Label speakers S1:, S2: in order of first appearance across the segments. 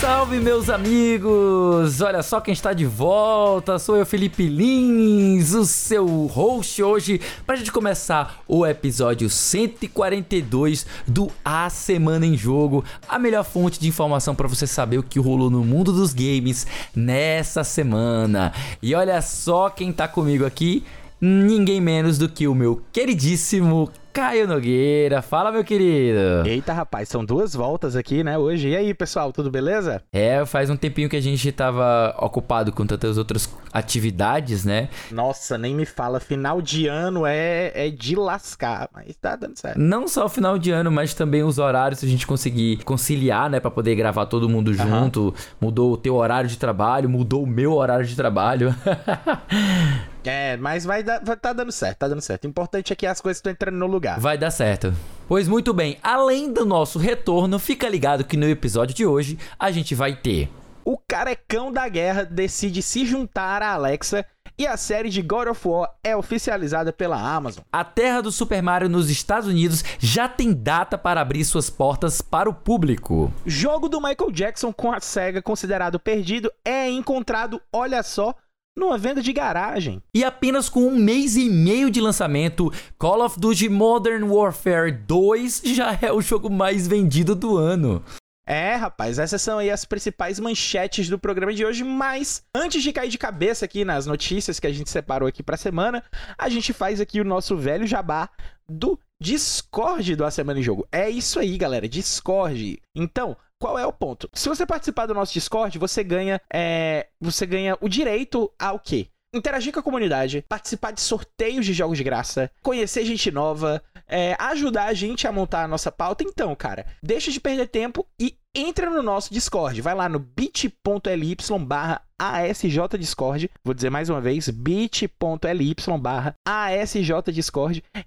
S1: Salve, meus amigos! Olha só quem está de volta, sou eu, Felipe Lins, o seu host hoje, para a gente começar o episódio 142 do A Semana em Jogo, a melhor fonte de informação para você saber o que rolou no mundo dos games nessa semana. E olha só quem tá comigo aqui, ninguém menos do que o meu queridíssimo Caio Nogueira. Fala, meu querido.
S2: Eita, rapaz, são duas voltas aqui, né, hoje. E aí, pessoal, tudo beleza?
S1: É, faz um tempinho que a gente tava ocupado com tantas outras atividades, né?
S2: Nossa, nem me fala. Final de ano é, é de lascar, mas tá dando certo.
S1: Não só o final de ano, mas também os horários, a gente conseguir conciliar, né, para poder gravar todo mundo junto. Uhum. Mudou o teu horário de trabalho, mudou o meu horário de trabalho.
S2: É, mas vai, dar, vai tá dando certo, tá dando certo. O importante é que as coisas estão entrando no lugar.
S1: Vai dar certo. Pois muito bem, além do nosso retorno, fica ligado que no episódio de hoje a gente vai ter.
S2: O carecão da guerra decide se juntar à Alexa e a série de God of War é oficializada pela Amazon.
S1: A Terra do Super Mario nos Estados Unidos já tem data para abrir suas portas para o público.
S2: Jogo do Michael Jackson com a SEGA considerado perdido é encontrado, olha só, numa venda de garagem.
S1: E apenas com um mês e meio de lançamento, Call of Duty Modern Warfare 2 já é o jogo mais vendido do ano.
S2: É, rapaz, essas são aí as principais manchetes do programa de hoje, mas antes de cair de cabeça aqui nas notícias que a gente separou aqui pra semana, a gente faz aqui o nosso velho jabá do Discord do A Semana em Jogo. É isso aí, galera, Discord. Então, qual é o ponto? Se você participar do nosso Discord, você ganha, é, você ganha o direito ao quê? Interagir com a comunidade, participar de sorteios de jogos de graça, conhecer gente nova, é, ajudar a gente a montar a nossa pauta. Então, cara, deixa de perder tempo e entra no nosso Discord. Vai lá no bit.ly barra. Vou dizer mais uma vez, bit.ly barra.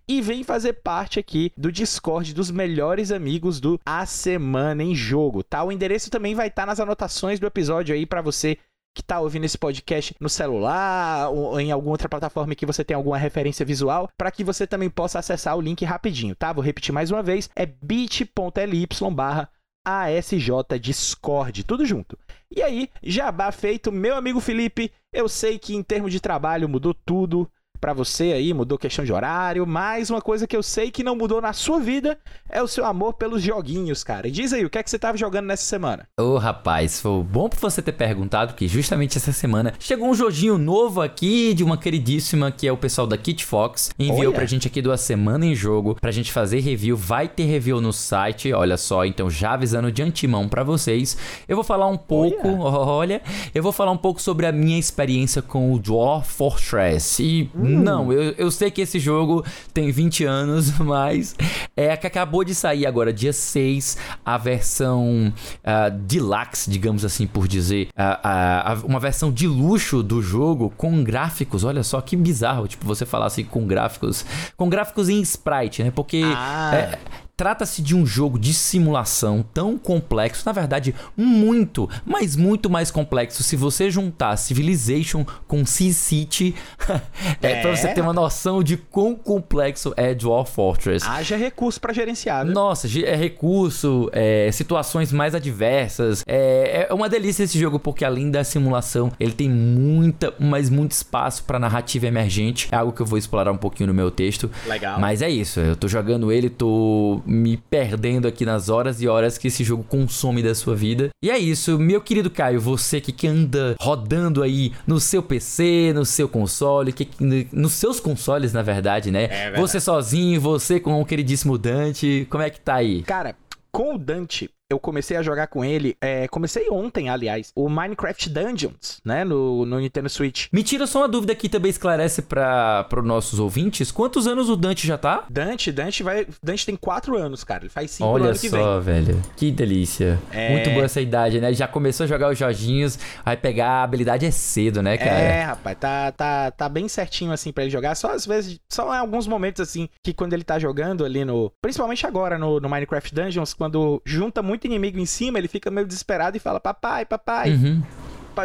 S2: E vem fazer parte aqui do Discord dos melhores amigos do A Semana em Jogo, tá? O endereço também vai estar tá nas anotações do episódio aí para você que está ouvindo esse podcast no celular ou em alguma outra plataforma que você tem alguma referência visual, para que você também possa acessar o link rapidinho, tá? Vou repetir mais uma vez, é bit.ly barra ASJ Discord, tudo junto. E aí, jabá feito, meu amigo Felipe, eu sei que em termos de trabalho mudou tudo, para você aí, mudou questão de horário, mas uma coisa que eu sei que não mudou na sua vida é o seu amor pelos joguinhos, cara. E diz aí, o que é que você tava jogando nessa semana?
S1: Ô, oh, rapaz, foi bom pra você ter perguntado, que justamente essa semana chegou um joguinho novo aqui de uma queridíssima que é o pessoal da Kit Fox. Enviou Olha. pra gente aqui do A Semana em Jogo pra gente fazer review. Vai ter review no site, olha só, então já avisando de antemão para vocês. Eu vou falar um pouco, olha. olha, eu vou falar um pouco sobre a minha experiência com o Dwarf Fortress. E hum. Hum. Não, eu, eu sei que esse jogo tem 20 anos, mas é que acabou de sair agora, dia 6, a versão uh, deluxe, digamos assim por dizer. Uh, uh, uma versão de luxo do jogo com gráficos. Olha só que bizarro, tipo, você falar assim com gráficos. Com gráficos em sprite, né? Porque. Ah. É, Trata-se de um jogo de simulação tão complexo, na verdade, muito, mas muito mais complexo. Se você juntar Civilization com SimCity, é, é pra você ter uma noção de quão complexo é Dwarf Fortress.
S2: Haja recurso para gerenciar, né?
S1: Nossa, é recurso, é, situações mais adversas. É, é uma delícia esse jogo, porque além da simulação, ele tem muita, mas muito espaço para narrativa emergente. É algo que eu vou explorar um pouquinho no meu texto.
S2: Legal.
S1: Mas é isso, eu tô jogando ele, tô me perdendo aqui nas horas e horas que esse jogo consome da sua vida. E é isso, meu querido Caio, você que anda rodando aí no seu PC, no seu console, que, nos seus consoles, na verdade, né? É verdade. Você sozinho, você com o queridíssimo Dante, como é que tá aí?
S2: Cara, com o Dante, eu comecei a jogar com ele, é, comecei ontem, aliás, o Minecraft Dungeons, né, no, no Nintendo Switch.
S1: Me tira só uma dúvida aqui também esclarece para os nossos ouvintes, quantos anos o Dante já tá?
S2: Dante, Dante vai, Dante tem 4 anos, cara, ele faz 5
S1: anos que vem. Olha só, velho, que delícia. É... Muito boa essa idade, né, já começou a jogar os joguinhos, vai pegar a habilidade é cedo, né, cara?
S2: É, rapaz, tá, tá, tá bem certinho assim para ele jogar, só às vezes, só em alguns momentos assim, que quando ele tá jogando ali no, principalmente agora no, no Minecraft Dungeons, quando junta muito muito inimigo em cima, ele fica meio desesperado e fala: Papai, papai. Uhum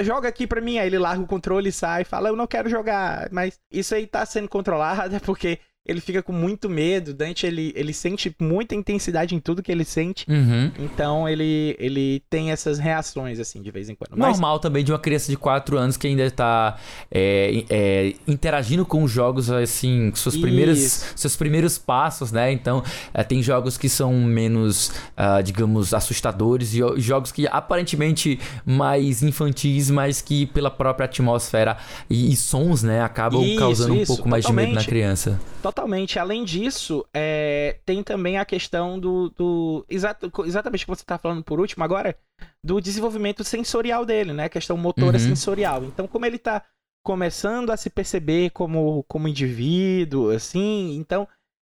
S2: joga aqui pra mim. Aí ele larga o controle e sai e fala, eu não quero jogar. Mas isso aí tá sendo controlado, é porque ele fica com muito medo. Dante, ele, ele sente muita intensidade em tudo que ele sente.
S1: Uhum.
S2: Então, ele, ele tem essas reações, assim, de vez em quando. Mas,
S1: Normal também de uma criança de 4 anos que ainda tá é, é, interagindo com os jogos, assim, seus primeiros,
S2: Isso.
S1: seus primeiros passos, né? Então, é, tem jogos que são menos, ah, digamos, assustadores e jogos que aparentemente mais infantis, mas que pela própria atmosfera e, e sons, né, acabam
S2: Isso,
S1: causando um
S2: isso,
S1: pouco mais de medo na criança.
S2: Totalmente. Além disso, é, tem também a questão do. do exato, exatamente o que você tá falando por último agora, do desenvolvimento sensorial dele, né? A questão motora
S1: Uhum.
S2: sensorial. Então, como ele tá começando a se perceber como, como indivíduo, assim, então.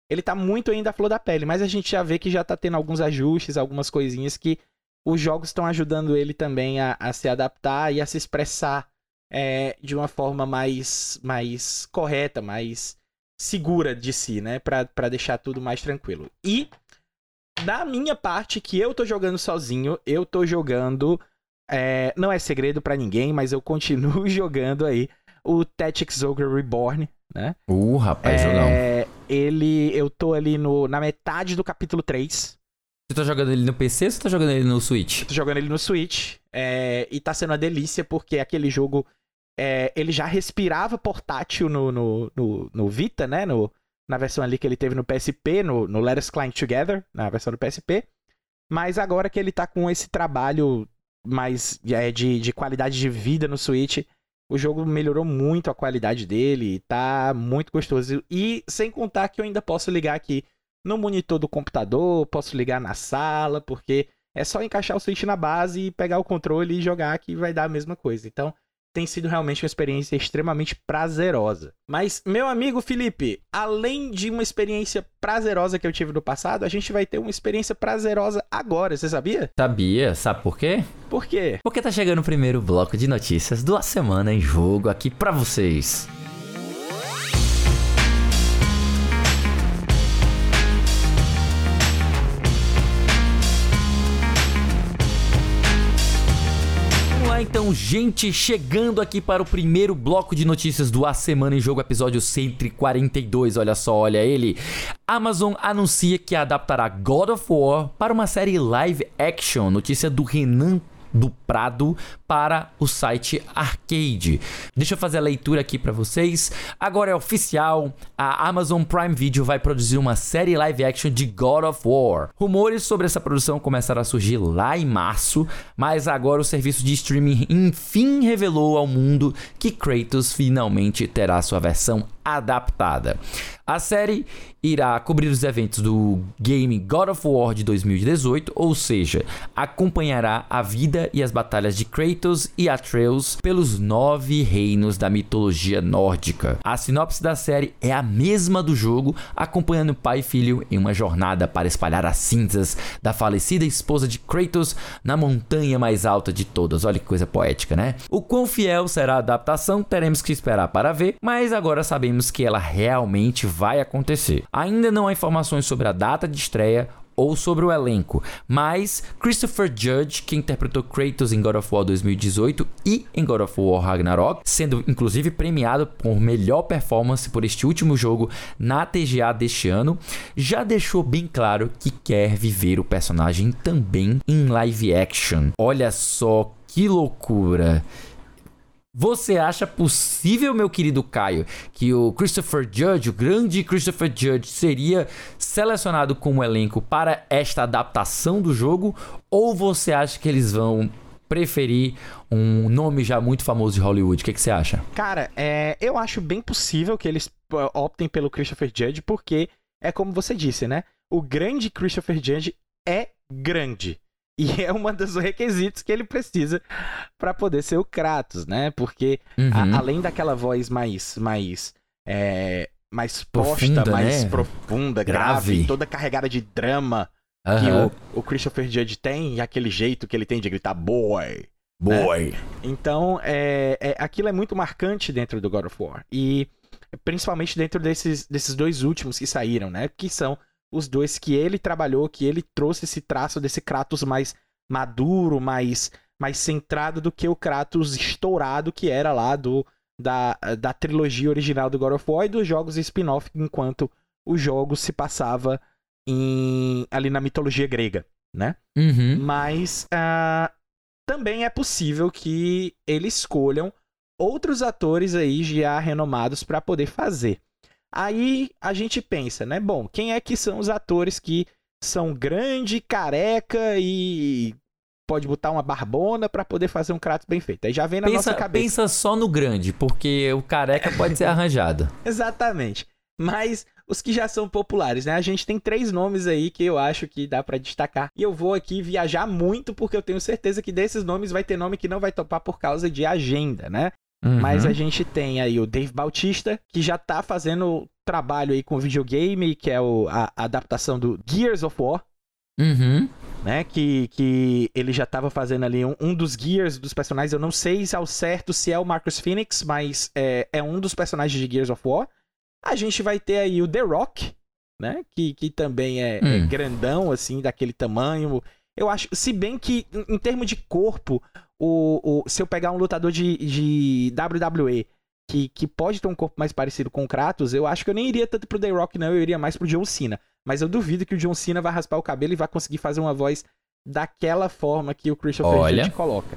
S2: Ele tá muito ainda à flor da pele, mas a gente já vê que já tá tendo alguns ajustes, algumas coisinhas que os jogos estão ajudando ele também a, a se adaptar e a se expressar é, de uma forma mais, mais correta, mais segura de si, né? Pra, pra deixar tudo mais tranquilo. E, da minha parte, que eu tô jogando sozinho, eu tô jogando. é, não é segredo pra ninguém, mas eu continuo jogando aí o Tactics Ogre Reborn, né?
S1: Uh, rapaz, jogão.
S2: É, ele. Eu tô ali no, na metade do capítulo 3.
S1: Você tá jogando ele no PC ou você tá jogando ele no Switch?
S2: Tô jogando ele no Switch. é, e tá sendo uma delícia, porque aquele jogo. É, ele já respirava portátil no, no, no, no Vita, né? No, na versão ali que ele teve no PSP, no, no Let Us Climb Together, na versão do PSP. Mas agora que ele tá com esse trabalho mais é, de, de qualidade de vida no Switch, o jogo melhorou muito a qualidade dele, tá muito gostoso. E sem contar que eu ainda posso ligar aqui no monitor do computador, posso ligar na sala, porque é só encaixar o Switch na base e pegar o controle e jogar que vai dar a mesma coisa. Então, tem sido realmente uma experiência extremamente prazerosa. Mas, meu amigo Felipe, além de uma experiência prazerosa que eu tive no passado, a gente vai ter uma experiência prazerosa agora, você sabia?
S1: Sabia, sabe por quê?
S2: Por quê?
S1: Porque tá chegando o primeiro bloco de notícias da semana em jogo aqui pra vocês. Então, gente, chegando aqui para o primeiro bloco de notícias do A Semana em Jogo, episódio 142. Olha só, olha ele. Amazon anuncia que adaptará God of War para uma série live action. Notícia do Renan do Prado para o site Arcade. Deixa eu fazer a leitura aqui para vocês. Agora é oficial, a Amazon Prime Video vai produzir uma série live action de God of War. Rumores sobre essa produção começaram a surgir lá em março, mas agora o serviço de streaming enfim revelou ao mundo que Kratos finalmente terá sua versão adaptada. A série irá cobrir os eventos do game God of War de 2018, ou seja, acompanhará a vida e as batalhas de Kratos e Atreus pelos nove reinos da mitologia nórdica. A sinopse da série é a mesma do jogo, acompanhando pai e filho em uma jornada para espalhar as cinzas da falecida esposa de Kratos na montanha mais alta de todas. Olha que coisa poética, né? O quão fiel será a adaptação, teremos que esperar para ver, mas agora sabemos que ela realmente vai acontecer. Ainda não há informações sobre a data de estreia ou sobre o elenco, mas Christopher Judge, que interpretou Kratos em God of War 2018 e em God of War Ragnarok, sendo inclusive premiado por melhor performance por este último jogo na TGA deste ano, já deixou bem claro que quer viver o personagem também em live action. Olha só que loucura! Você acha possível, meu querido Caio, que o Christopher Judge, o grande Christopher Judge, seria selecionado como elenco para esta adaptação do jogo? Ou você acha que eles vão preferir um nome já muito famoso de Hollywood? O que, que você acha?
S2: Cara, é, eu acho bem possível que eles optem pelo Christopher Judge, porque é como você disse, né? O grande Christopher Judge é grande. E é um dos requisitos que ele precisa para poder ser o Kratos, né? Porque
S1: Uhum.
S2: a- além daquela voz mais mais é, mais posta,
S1: Profunda,
S2: mais
S1: né?
S2: profunda,
S1: Grave.
S2: grave, toda carregada de drama que
S1: Aham.
S2: o, o Christopher Judge tem, e aquele jeito que ele tem de gritar boy.
S1: Boy.
S2: Então, é, é- aquilo é muito marcante dentro do God of War. E principalmente dentro desses, desses dois últimos que saíram, né? Que são os dois que ele trabalhou, que ele trouxe esse traço desse Kratos mais maduro, mais, mais centrado do que o Kratos estourado que era lá do da, da trilogia original do God of War e dos jogos spin-off enquanto o jogo se passava em, ali na mitologia grega, né?
S1: Uhum.
S2: Mas uh, também é possível que eles escolham outros atores aí já renomados para poder fazer. Aí a gente pensa, né? Bom, quem é que são os atores que são grande, careca e pode botar uma barbona para poder fazer um Kratos bem feito. Aí já vem na
S1: pensa,
S2: nossa cabeça.
S1: Pensa só no grande, porque o careca pode ser arranjado.
S2: Exatamente. Mas os que já são populares, né? A gente tem três nomes aí que eu acho que dá para destacar. E eu vou aqui viajar muito porque eu tenho certeza que desses nomes vai ter nome que não vai topar por causa de agenda, né? Uhum. Mas a gente tem aí o Dave Bautista, que já tá fazendo trabalho aí com videogame, que é o, a, a adaptação do Gears of War.
S1: Uhum.
S2: Né, que, que ele já tava fazendo ali um, um, dos Gears dos personagens. Eu não sei se ao certo se é o Marcus Phoenix, mas é, é um dos personagens de Gears of War. A gente vai ter aí o The Rock, né? Que, que também é, é hum. é grandão, assim, daquele tamanho. Eu acho, se bem que em, em termos de corpo, o, o, se eu pegar um lutador de, de WWE que, que pode ter um corpo mais parecido com o Kratos, eu acho que eu nem iria tanto pro The Rock, não, eu iria mais pro John Cena. Mas eu duvido que o John Cena vai raspar o cabelo e vai conseguir fazer uma voz daquela forma que o Christopher Olha. coloca.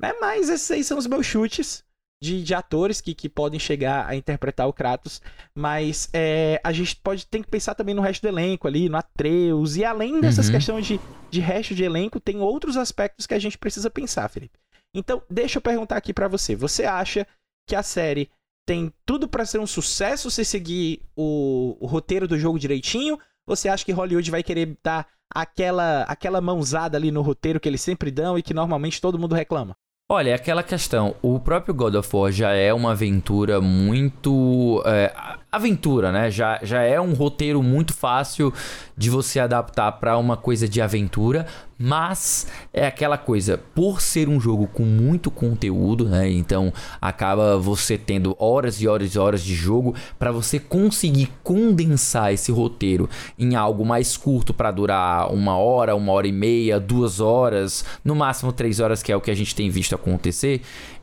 S2: Né? Mas esses aí são os meus chutes de, de atores que, que podem chegar a interpretar o Kratos. Mas é, a gente pode tem que pensar também no resto do elenco ali, no Atreus. E além dessas uhum. questões de, de resto de elenco, tem outros aspectos que a gente precisa pensar, Felipe. Então, deixa eu perguntar aqui para você. Você acha que a série tem tudo para ser um sucesso se seguir o, o, roteiro do jogo direitinho? Você acha que Hollywood vai querer dar aquela, aquela mãozada ali no roteiro que eles sempre dão e que normalmente todo mundo reclama?
S1: Olha, é aquela questão, o próprio God of War já é uma aventura muito. É, aventura, né? Já, já é um roteiro muito fácil de você adaptar para uma coisa de aventura, mas é aquela coisa, por ser um jogo com muito conteúdo, né? Então acaba você tendo horas e horas e horas de jogo para você conseguir condensar esse roteiro em algo mais curto para durar uma hora, uma hora e meia, duas horas, no máximo três horas, que é o que a gente tem visto acontecer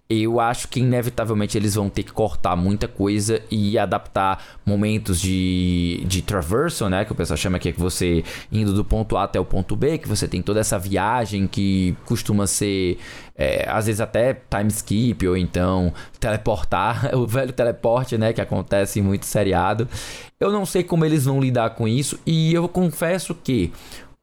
S1: eu acho que inevitavelmente eles vão ter que cortar muita coisa e adaptar momentos de, de traversal, né? Que o pessoal chama que é que você indo do ponto A até o ponto B, que você tem toda essa viagem que costuma ser, é, às vezes até time skip ou então teleportar, o velho teleporte, né? Que acontece em muito seriado. Eu não sei como eles vão lidar com isso e eu confesso que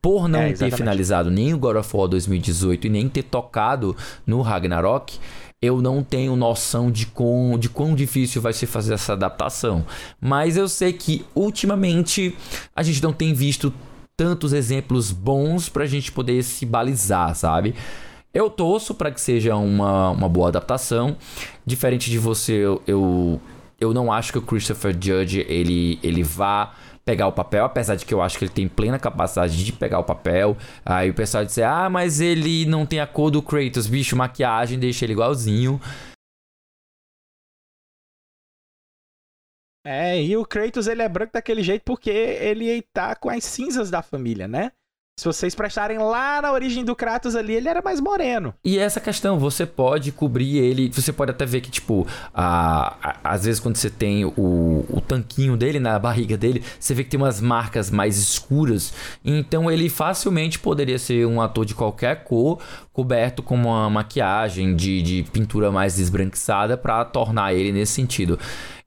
S1: por não é, ter finalizado nem o God of War 2018 e nem ter tocado no Ragnarok, eu não tenho noção de, com, de quão difícil vai ser fazer essa adaptação. Mas eu sei que ultimamente a gente não tem visto tantos exemplos bons pra gente poder se balizar, sabe? Eu torço para que seja uma, uma boa adaptação. Diferente de você, eu, eu, eu não acho que o Christopher Judge ele, ele vá pegar o papel, apesar de que eu acho que ele tem plena capacidade de pegar o papel. Aí o pessoal diz: ah, mas ele não tem a cor do Kratos, bicho, maquiagem deixa ele igualzinho.
S2: É, e o Kratos ele é branco daquele jeito porque ele tá com as cinzas da família, né? Se vocês prestarem lá na origem do Kratos ali, ele era mais moreno.
S1: E essa questão, você pode cobrir ele. Você pode até ver que, tipo, a, a, às vezes quando você tem o, o tanquinho dele na barriga dele, você vê que tem umas marcas mais escuras. Então ele facilmente poderia ser um ator de qualquer cor, coberto com uma maquiagem de, de pintura mais esbranquiçada para tornar ele nesse sentido.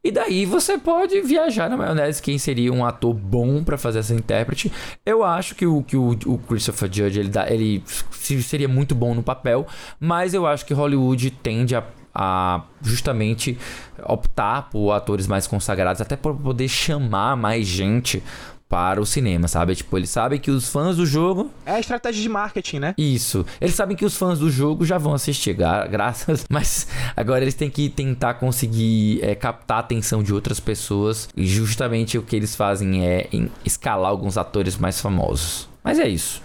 S1: E daí você pode viajar na maionese quem seria um ator bom para fazer essa intérprete. Eu acho que o, que o, o Christopher Judge ele, dá, ele seria muito bom no papel, mas eu acho que Hollywood tende a a justamente optar por atores mais consagrados, até para poder chamar mais gente para o cinema, sabe? Tipo, eles sabem que os fãs do jogo.
S2: É a estratégia de marketing, né?
S1: Isso. Eles sabem que os fãs do jogo já vão assistir, graças. Mas agora eles têm que tentar conseguir é, captar a atenção de outras pessoas. E justamente o que eles fazem é escalar alguns atores mais famosos. Mas é isso.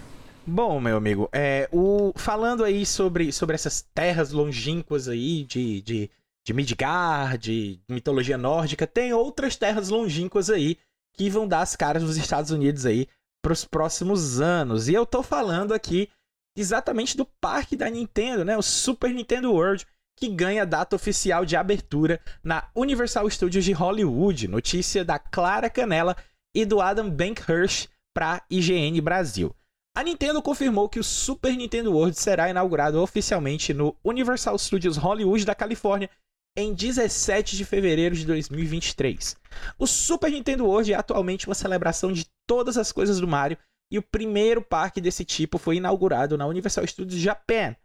S2: Bom, meu amigo, é, o, falando aí sobre, sobre essas terras longínquas aí de, de, de Midgard, de mitologia nórdica, tem outras terras longínquas aí que vão dar as caras dos Estados Unidos aí para os próximos anos. E eu tô falando aqui exatamente do parque da Nintendo, né? O Super Nintendo World, que ganha data oficial de abertura na Universal Studios de Hollywood. Notícia da Clara Canela, e do Adam Bankhurst para IGN Brasil. A Nintendo confirmou que o Super Nintendo World será inaugurado oficialmente no Universal Studios Hollywood da Califórnia em 17 de fevereiro de 2023. O Super Nintendo World é atualmente uma celebração de todas as coisas do Mario e o primeiro parque desse tipo foi inaugurado na Universal Studios Japan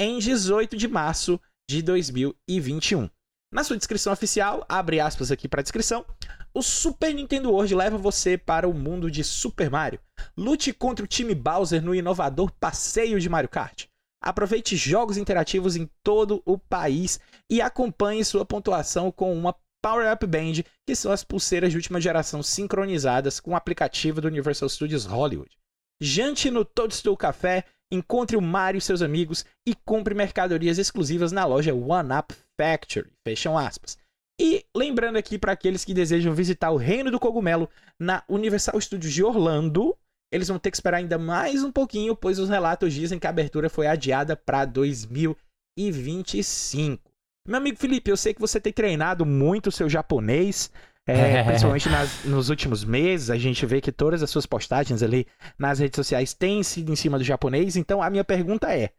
S2: em 18 de março de 2021. Na sua descrição oficial, abre aspas aqui para a descrição, o Super Nintendo World leva você para o mundo de Super Mario. Lute contra o time Bowser no inovador passeio de Mario Kart. Aproveite jogos interativos em todo o país e acompanhe sua pontuação com uma Power Up Band, que são as pulseiras de última geração sincronizadas com o aplicativo do Universal Studios Hollywood. Jante no Toadstool Café, encontre o Mario e seus amigos e compre mercadorias exclusivas na loja One Up Factory. Fecham aspas. E lembrando aqui para aqueles que desejam visitar o Reino do Cogumelo na Universal Studios de Orlando, eles vão ter que esperar ainda mais um pouquinho, pois os relatos dizem que a abertura foi adiada para 2025. Meu amigo Felipe, eu sei que você tem treinado muito o seu japonês, é, principalmente nas, nos últimos meses, a gente vê que todas as suas postagens ali nas redes sociais têm sido em cima do japonês. Então a minha pergunta é: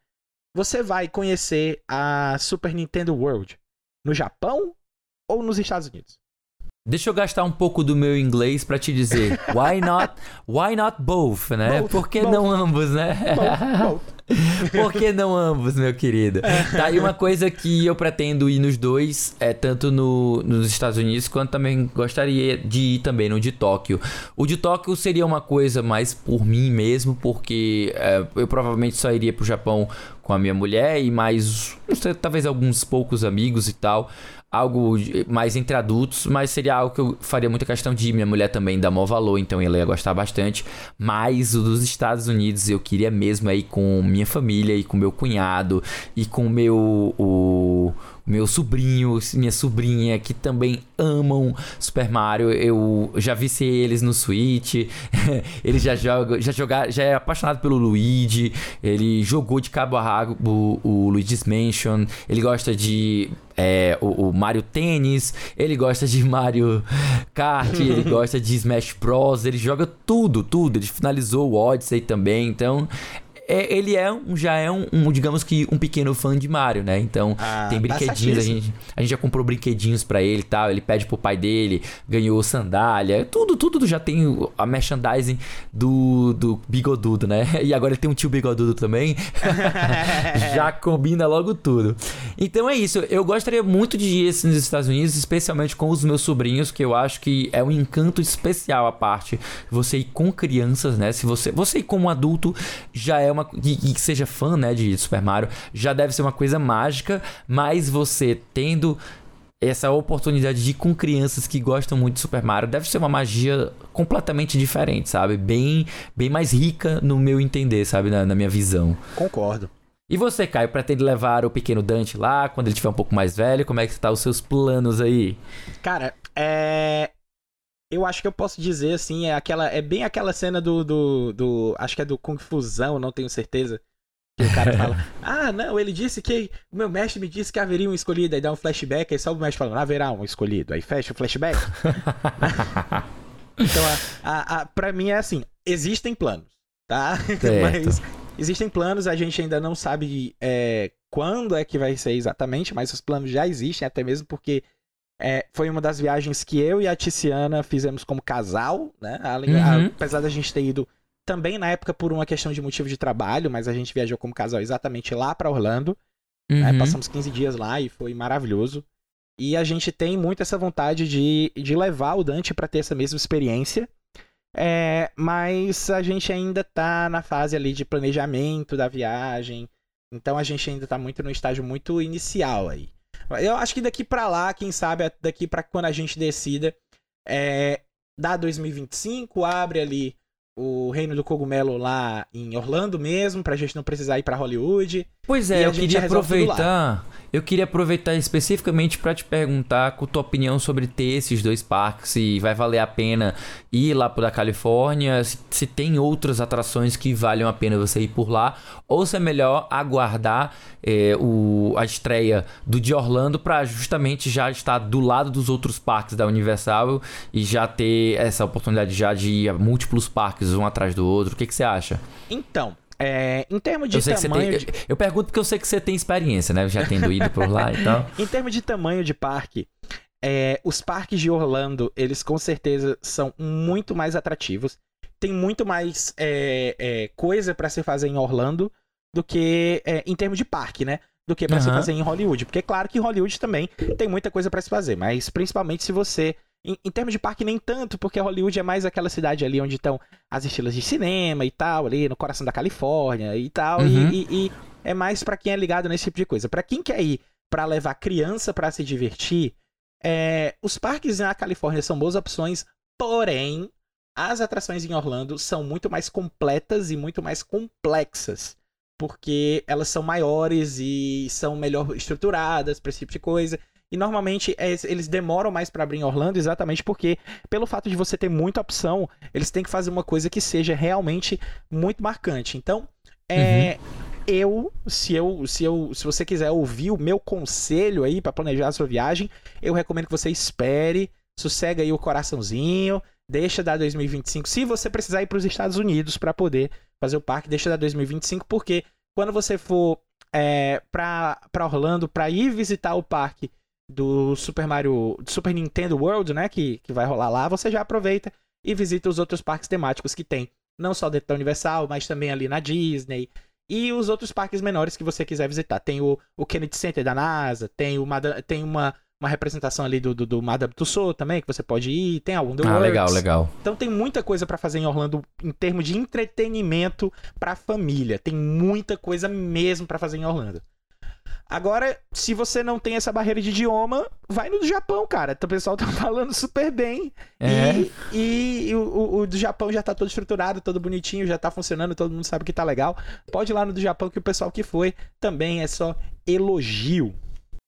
S2: você vai conhecer a Super Nintendo World no Japão ou nos Estados Unidos?
S1: Deixa eu gastar um pouco do meu inglês para te dizer, why not, why not both, né? Both, Por que both. não ambos, né? Both, both. Por que não ambos, meu querido? Tá, e uma coisa que eu pretendo ir nos dois, é tanto no, nos Estados Unidos, quanto também gostaria de ir também no de Tóquio. O de Tóquio seria uma coisa mais por mim mesmo, porque é, eu provavelmente só iria pro Japão com a minha mulher e mais, sei, talvez alguns poucos amigos e tal algo mais entre adultos, mas seria algo que eu faria muita questão de ir. Minha mulher também dá maior valor, então ela ia gostar bastante. Mas o dos Estados Unidos eu queria mesmo aí com minha família e com meu cunhado e com meu o meu sobrinho, minha sobrinha, que também amam Super Mario. Eu já vi se eles no Switch. ele já joga, já joga, já é apaixonado pelo Luigi. Ele jogou de cabo a rabo o, o Luigi's Mansion. Ele gosta de é, o, o, Mario Tênis, ele gosta de Mario Kart, ele gosta de Smash Bros, ele joga tudo, tudo. Ele finalizou o Odyssey também, então é, ele é um, já é um, um, digamos que, um pequeno fã de Mario, né? Então, ah, tem brinquedinhos, a gente, a gente já comprou brinquedinhos para ele e tal. Ele pede pro pai dele, ganhou sandália, tudo, tudo já tem a merchandising do, do Bigodudo, né? E agora ele tem um tio Bigodudo também. já combina logo tudo. Então é isso. Eu gostaria muito de ir nos Estados Unidos, especialmente com os meus sobrinhos, que eu acho que é um encanto especial a parte. Você ir com crianças, né? Se você, você ir como adulto já é uma uma. E, que seja fã, né, de Super Mario, já deve ser uma coisa mágica, mas você tendo essa oportunidade de ir com crianças que gostam muito de Super Mario deve ser uma magia completamente diferente, sabe? Bem, bem mais rica no meu entender, sabe? Na, na minha visão.
S2: Concordo.
S1: E você, Caio, pretende levar o pequeno Dante lá quando ele tiver um pouco mais velho? Como é que tá os seus planos aí?
S2: Cara, é eu acho que eu posso dizer assim, é aquela é bem aquela cena do, do, do acho que é do Kung Fusão, não tenho certeza. Que o cara fala: "Ah, não, ele disse que o meu mestre me disse que haveria um escolhido", aí dá um flashback, aí só o mestre fala: "Haverá um escolhido". Aí fecha o flashback. então, a, a, a, pra mim é assim, existem planos, tá? mas existem planos, a gente ainda não sabe é, quando é que vai ser exatamente, mas os planos já existem, até mesmo porque é, foi uma das viagens que eu e a Tiziana fizemos como casal, né? Uhum. Apesar da gente ter ido também na época por uma questão de motivo de trabalho, mas a gente viajou como casal exatamente lá para Orlando. Né? Uhum. Né? Passamos 15 dias lá e foi maravilhoso. E a gente tem muito essa vontade de, de levar o Dante para ter essa mesma experiência. É, mas a gente ainda tá na fase ali de planejamento da viagem. Então a gente ainda tá muito no estágio muito inicial aí. Eu acho que daqui para lá, quem sabe, daqui para quando a gente decida, é, dá 2025, abre ali o Reino do Cogumelo lá em Orlando mesmo, pra gente não precisar ir para Hollywood.
S1: Pois é, eu queria aproveitar. Eu queria aproveitar especificamente para te perguntar com tua opinião sobre ter esses dois parques, se vai valer a pena ir lá para Califórnia, se, se, tem outras atrações que valham a pena você ir por lá, ou se é melhor aguardar é, o, a estreia do de Orlando para justamente já estar do lado dos outros parques da Universal e já ter essa oportunidade já de ir a múltiplos parques um atrás do outro. O que, que você acha?
S2: Então, é, em termos de tamanho.
S1: Tem,
S2: de...
S1: eu, eu, pergunto porque eu sei que você tem experiência, né? Já tendo ido por lá e tal.
S2: em termos de tamanho de parque, é, os parques de Orlando, eles com certeza são muito mais atrativos. Tem muito mais é, é coisa para se fazer em Orlando do que é, em termos de parque, né? Do que para uhum. se fazer em Hollywood. Porque é claro que em Hollywood também tem muita coisa para se fazer, mas principalmente se você em, em, termos de parque, nem tanto, porque Hollywood é mais aquela cidade ali onde estão as estilas de cinema e tal, ali no coração da Califórnia e tal. Uhum. E, e, e, é mais para quem é ligado nesse tipo de coisa. Para quem quer ir para levar criança para se divertir, é, os parques na Califórnia são boas opções, porém, as atrações em Orlando são muito mais completas e muito mais complexas. Porque elas são maiores e são melhor estruturadas para esse tipo de coisa. E normalmente é, eles demoram mais para abrir em Orlando exatamente porque, pelo fato de você ter muita opção, eles têm que fazer uma coisa que seja realmente muito marcante. Então, é. Uhum. Eu, se eu, se eu, se você quiser ouvir o meu conselho aí para planejar a sua viagem, eu recomendo que você espere, sossega aí o coraçãozinho, deixa da 2025. Se você precisar ir para os Estados Unidos para poder fazer o parque, deixa da 2025, porque quando você for é, para Orlando para ir visitar o parque do Super Mario, do Super Nintendo World, né, que, que vai rolar lá, você já aproveita e visita os outros parques temáticos que tem, não só dentro da Universal, mas também ali na Disney e os outros parques menores que você quiser visitar. Tem o, o Kennedy Center da NASA, tem, uma, tem uma, uma representação ali do, do, do Madame Tussauds também, que você pode ir, tem algum do
S1: Ah, legal, legal.
S2: Então tem muita coisa para fazer em Orlando em termos de entretenimento para família. Tem muita coisa mesmo para fazer em Orlando. Agora, se você não tem essa barreira de idioma, vai no do Japão, cara. O pessoal tá falando super bem. É. E, e, o, o, do Japão já tá todo estruturado, todo bonitinho, já tá funcionando, todo mundo sabe que tá legal. Pode ir lá no do Japão que o pessoal que foi também é só elogio.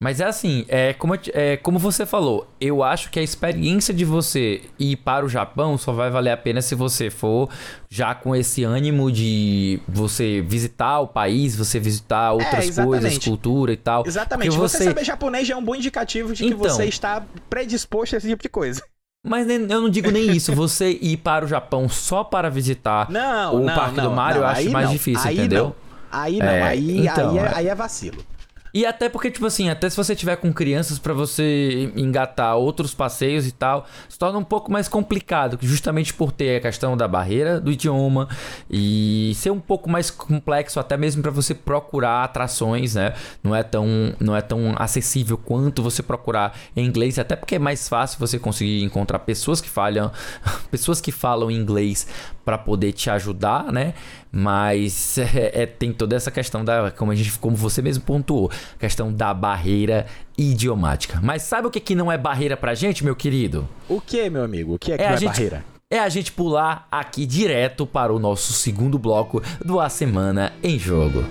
S1: Mas é assim, é como, é como você falou, eu acho que a experiência de você ir para o Japão só vai valer a pena se você for já com esse ânimo de você visitar o país, você visitar outras é, coisas, cultura e tal.
S2: Exatamente. Você... você saber japonês já é um bom indicativo de que então, você está predisposto a esse tipo de coisa.
S1: Mas eu não digo nem isso. Você ir para o Japão só para visitar não, o não, Parque não, do Mario, eu acho mais difícil,
S2: aí
S1: entendeu?
S2: Aí não, é, aí, então, aí, é, aí é vacilo.
S1: E até porque, tipo assim, até se você tiver com crianças para você engatar outros passeios e tal, se torna um pouco mais complicado, justamente por ter a questão da barreira do idioma e ser um pouco mais complexo até mesmo para você procurar atrações, né? Não é tão não é tão acessível quanto você procurar em inglês, até porque é mais fácil você conseguir encontrar pessoas que falam, pessoas que falam inglês para poder te ajudar, né? Mas é, é, tem toda essa questão da, como a gente, como você mesmo pontuou, questão da barreira idiomática. Mas sabe o que, que não é barreira pra gente, meu querido?
S2: O que, meu amigo? O que é que é não é gente, barreira?
S1: É a gente pular aqui direto para o nosso segundo bloco do A Semana em Jogo.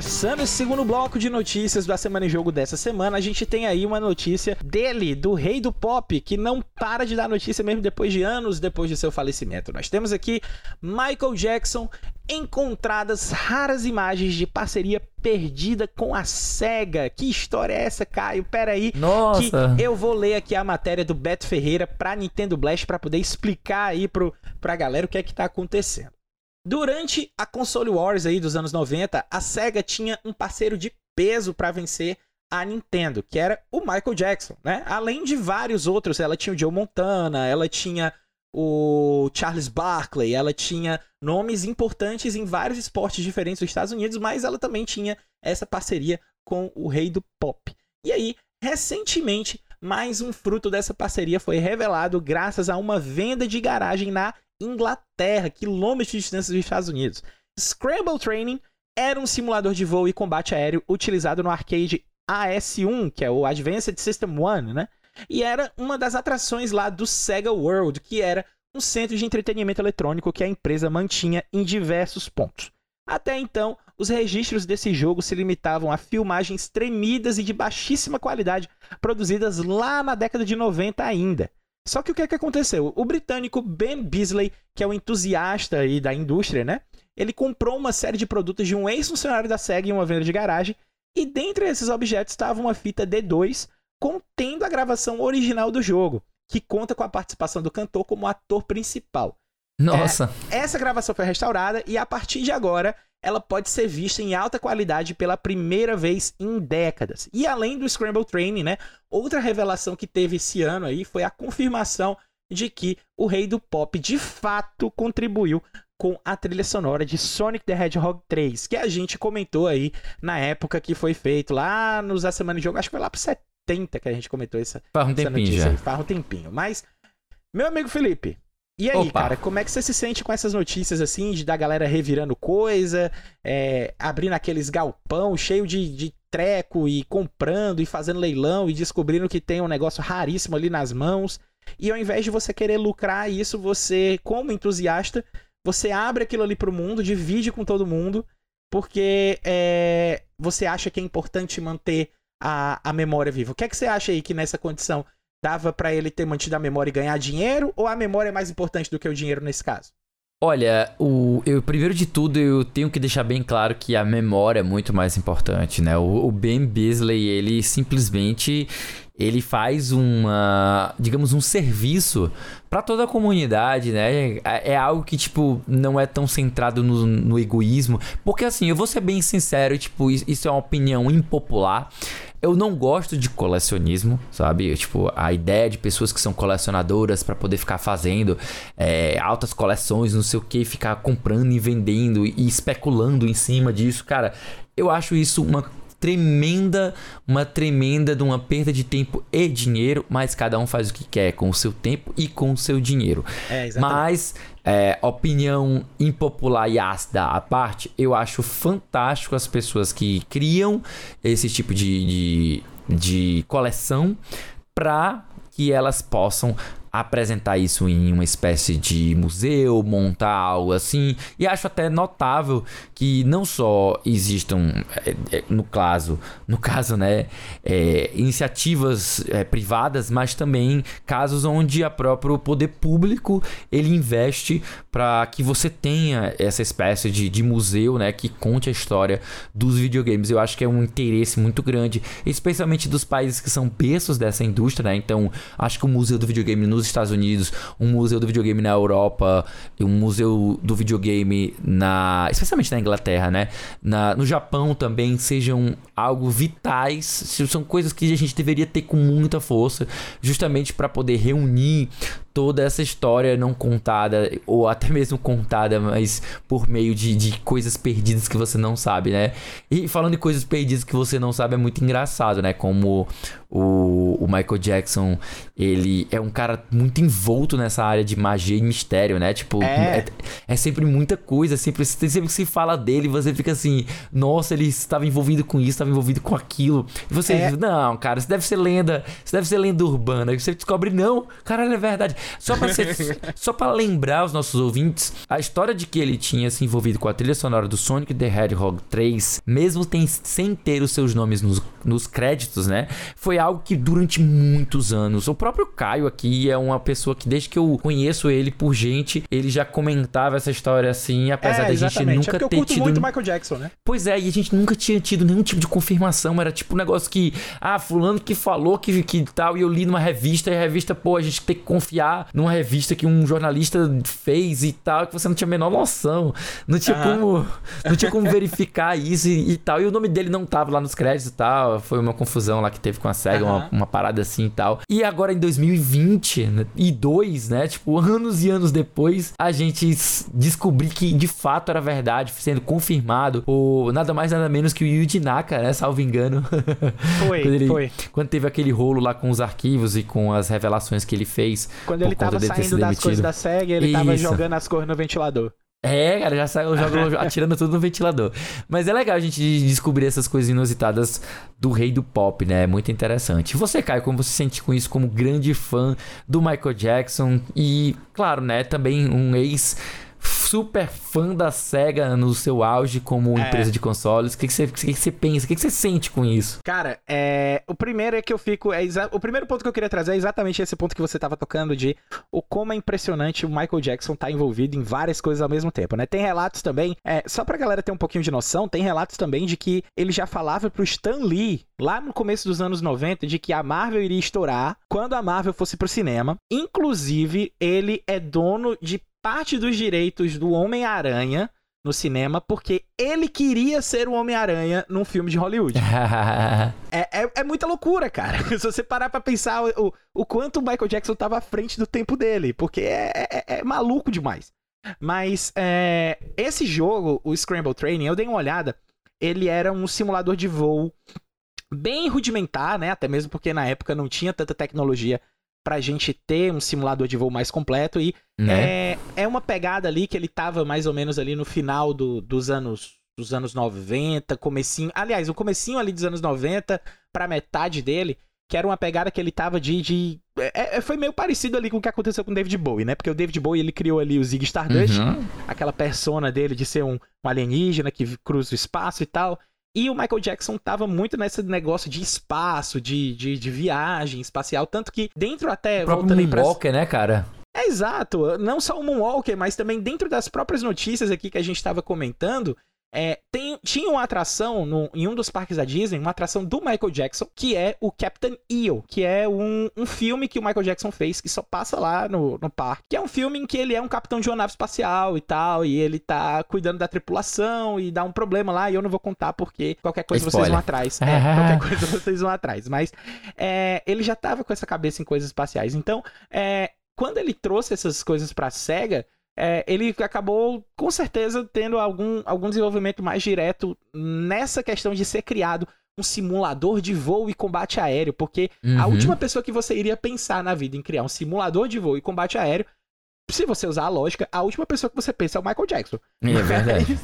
S2: Começando esse segundo bloco de notícias da Semana em Jogo dessa semana, a gente tem aí uma notícia dele, do rei do pop, que não para de dar notícia mesmo depois de anos depois de seu falecimento. Nós temos aqui Michael Jackson encontradas raras imagens de parceria perdida com a SEGA. Que história é essa, Caio? Pera aí,
S1: Nossa.
S2: que eu vou ler aqui a matéria do Beto Ferreira pra Nintendo Blast para poder explicar aí pro, pra galera o que é que tá acontecendo. Durante a console wars aí dos anos 90, a Sega tinha um parceiro de peso para vencer a Nintendo, que era o Michael Jackson, né? Além de vários outros, ela tinha o Joe Montana, ela tinha o Charles Barkley, ela tinha nomes importantes em vários esportes diferentes dos Estados Unidos, mas ela também tinha essa parceria com o rei do pop. E aí, recentemente, mais um fruto dessa parceria foi revelado graças a uma venda de garagem na Inglaterra, quilômetros de distância dos Estados Unidos. Scramble Training era um simulador de voo e combate aéreo utilizado no arcade AS1, que é o Advanced System 1, né? E era uma das atrações lá do Sega World, que era um centro de entretenimento eletrônico que a empresa mantinha em diversos pontos. Até então, os registros desse jogo se limitavam a filmagens tremidas e de baixíssima qualidade, produzidas lá na década de 90 ainda. Só que o que, é que aconteceu? O britânico Ben Beasley, que é um entusiasta aí da indústria, né? Ele comprou uma série de produtos de um ex-funcionário da SEGA em uma venda de garagem, e dentre esses objetos estava uma fita D2 contendo a gravação original do jogo, que conta com a participação do cantor como ator principal.
S1: Nossa.
S2: É, essa gravação foi restaurada e a partir de agora ela pode ser vista em alta qualidade pela primeira vez em décadas. E além do Scramble Training, né, outra revelação que teve esse ano aí foi a confirmação de que o Rei do Pop de fato contribuiu com a trilha sonora de Sonic the Hedgehog 3, que a gente comentou aí na época que foi feito lá nos A Semana de Jogo, acho que foi lá pro 70 que a gente comentou essa,
S1: faz um
S2: essa
S1: tempinho
S2: notícia
S1: já.
S2: aí, faz um tempinho. Mas, meu amigo Felipe, e aí,
S1: Opa.
S2: cara, como é que você se sente com essas notícias assim, de da galera revirando coisa, é, abrindo aqueles galpão cheio de, de treco e comprando e fazendo leilão e descobrindo que tem um negócio raríssimo ali nas mãos. E ao invés de você querer lucrar isso, você, como entusiasta, você abre aquilo ali pro mundo, divide com todo mundo, porque é, você acha que é importante manter a, a memória viva. O que é que você acha aí que nessa condição dava pra ele ter mantido a memória e ganhar dinheiro, ou a memória é mais importante do que o dinheiro nesse caso?
S1: Olha, o, eu, primeiro de tudo, eu tenho que deixar bem claro que a memória é muito mais importante, né? O, o Ben Beasley, ele simplesmente ele faz uma, digamos, um serviço para toda a comunidade, né? É, é algo que, tipo, não é tão centrado no, no egoísmo. Porque, assim, eu vou ser bem sincero, tipo, isso é uma opinião impopular. Eu não gosto de colecionismo, sabe? Tipo, a ideia de pessoas que são colecionadoras para poder ficar fazendo é, altas coleções, não sei o que, ficar comprando e vendendo e especulando em cima disso, cara, eu acho isso uma tremenda, uma tremenda de uma perda de tempo e dinheiro, mas cada um faz o que quer com o seu tempo e com o seu dinheiro.
S2: É, exatamente.
S1: Mas, é, opinião impopular e ácida à parte, eu acho fantástico as pessoas que criam esse tipo de, de, de coleção para que elas possam apresentar isso em uma espécie de museu, montar algo assim. E acho até notável que não só existam, é, é, no caso, no caso, né, é, iniciativas é, privadas, mas também casos onde a próprio poder público ele investe para que você tenha essa espécie de, de museu, né, que conte a história dos videogames. Eu acho que é um interesse muito grande, especialmente dos países que são berços dessa indústria, né? Então, acho que o museu do videogame nos Estados Unidos, um museu do videogame na Europa, um museu do videogame na, especialmente na Inglaterra, né? Na, no Japão também sejam algo vitais, são coisas que a gente deveria ter com muita força, justamente para poder reunir toda essa história não contada, ou até mesmo contada, mas por meio de, de coisas perdidas que você não sabe, né? E falando de coisas perdidas que você não sabe, é muito engraçado, né? Como o, o Michael Jackson, ele é um cara muito envolto nessa área de magia e mistério, né? Tipo,
S2: É.
S1: é, é sempre muita coisa, sempre, sempre que se fala dele, você fica assim, nossa, ele estava envolvido com isso, estava envolvido com aquilo. E você,
S2: É.
S1: não, cara, isso deve ser lenda, isso deve ser lenda urbana. E você descobre, não, caralho, é verdade. Só pra, ser, só pra lembrar os nossos ouvintes, a história de que ele tinha se envolvido com a trilha sonora do Sonic the Hedgehog 3, mesmo tem, sem ter os seus nomes nos, nos créditos, né? Foi algo que durante muitos anos. O próprio Caio aqui é uma pessoa que, desde que eu conheço ele por gente, ele já comentava essa história assim, apesar
S2: é,
S1: da gente
S2: exatamente.
S1: nunca
S2: é porque eu
S1: ter
S2: curto
S1: tido.
S2: muito Michael Jackson, né?
S1: Pois é, e a gente nunca tinha tido nenhum tipo de confirmação. Era tipo um negócio que, ah, fulano que falou que, que tal, e eu li numa revista, e a revista, pô, a gente tem que confiar numa revista que um jornalista fez e tal, que você não tinha a menor noção. Não tinha
S2: Aham.
S1: como. Não tinha como verificar isso e, e tal. E o nome dele não tava lá nos créditos e tal. Foi uma confusão lá que teve com a SEGA, uma,
S2: Aham.
S1: uma parada assim e tal. E agora em 2020 né, e dois, né? Tipo, anos e anos depois, a gente descobriu que de fato era verdade, sendo confirmado por nada mais nada menos que o Yuji Naka, né? Salvo engano.
S2: Foi,
S1: Quando ele-
S2: foi.
S1: Quando teve aquele rolo lá com os arquivos e com as revelações que ele fez.
S2: Quando
S1: por
S2: ele tava saindo das coisas da SEG, ele tava
S1: Isso.
S2: jogando as cores no ventilador.
S1: É, cara, já saiu jogo atirando tudo no ventilador. Mas é legal a gente descobrir essas coisas inusitadas do rei do pop, né? É muito interessante. Você, Caio, como você se sente com isso como grande fã do Michael Jackson e, claro, né, também um ex super fã da SEGA no seu auge como é. empresa de consoles. O que, que, você, que, que você pensa? O que, que você sente com isso?
S2: Cara, é... o primeiro é que eu fico. É exa... O primeiro ponto que eu queria trazer é exatamente esse ponto que você estava tocando de o como é impressionante o Michael Jackson tá envolvido em várias coisas ao mesmo tempo, né? Tem relatos também, é... só pra galera ter um pouquinho de noção, tem relatos também de que ele já falava pro Stan Lee, lá no começo dos anos 90, de que a Marvel iria estourar quando a Marvel fosse pro cinema. Inclusive, ele é dono de parte dos direitos do Homem-Aranha no cinema porque ele queria ser o Homem-Aranha num filme de Hollywood. é, é, é, muita loucura, cara. Se você parar pra pensar o, o quanto o Michael Jackson tava à frente do tempo dele, porque é, é, é maluco demais. Mas é, esse jogo, o Scramble Training, eu dei uma olhada, ele era um simulador de voo bem rudimentar, né? Até mesmo porque na época não tinha tanta tecnologia pra gente ter um simulador de voo mais completo e né? é, é uma pegada ali que ele tava mais ou menos ali no final do, dos anos dos anos 90, comecinho, aliás, o comecinho ali dos anos 90 pra metade dele, que era uma pegada que ele tava de, de é, é, foi meio parecido ali com o que aconteceu com o David Bowie, né? Porque o David Bowie ele criou ali o Zig Stardust, uhum. aquela persona dele de ser um, um alienígena que cruza o espaço e tal. E o Michael Jackson tava muito nesse negócio de espaço, de, de, de viagem espacial, tanto que dentro até...
S1: O próprio Moonwalker, pra... né, cara?
S2: É exato, não só o Moonwalker, mas também dentro das próprias notícias aqui que a gente estava comentando, é, tem, tinha uma atração no, em um dos parques da Disney, uma atração do Michael Jackson, que é o Captain EO, que é um, um filme que o Michael Jackson fez, que só passa lá no, no parque. Que é um filme em que ele é um capitão de uma nave espacial e tal, e ele tá cuidando da tripulação e dá um problema lá, e eu não vou contar porque qualquer coisa Spoiler. vocês vão atrás. É, qualquer coisa vocês vão atrás. Mas é, ele já tava com essa cabeça em coisas espaciais. Então, é, quando ele trouxe essas coisas pra SEGA, é, ele acabou com certeza tendo algum, algum desenvolvimento mais direto nessa questão de ser criado um simulador de voo e combate aéreo, porque uhum. a última pessoa que você iria pensar na vida em criar um simulador de voo e combate aéreo, se você usar a lógica, a última pessoa que você pensa é o Michael Jackson.
S1: É verdade.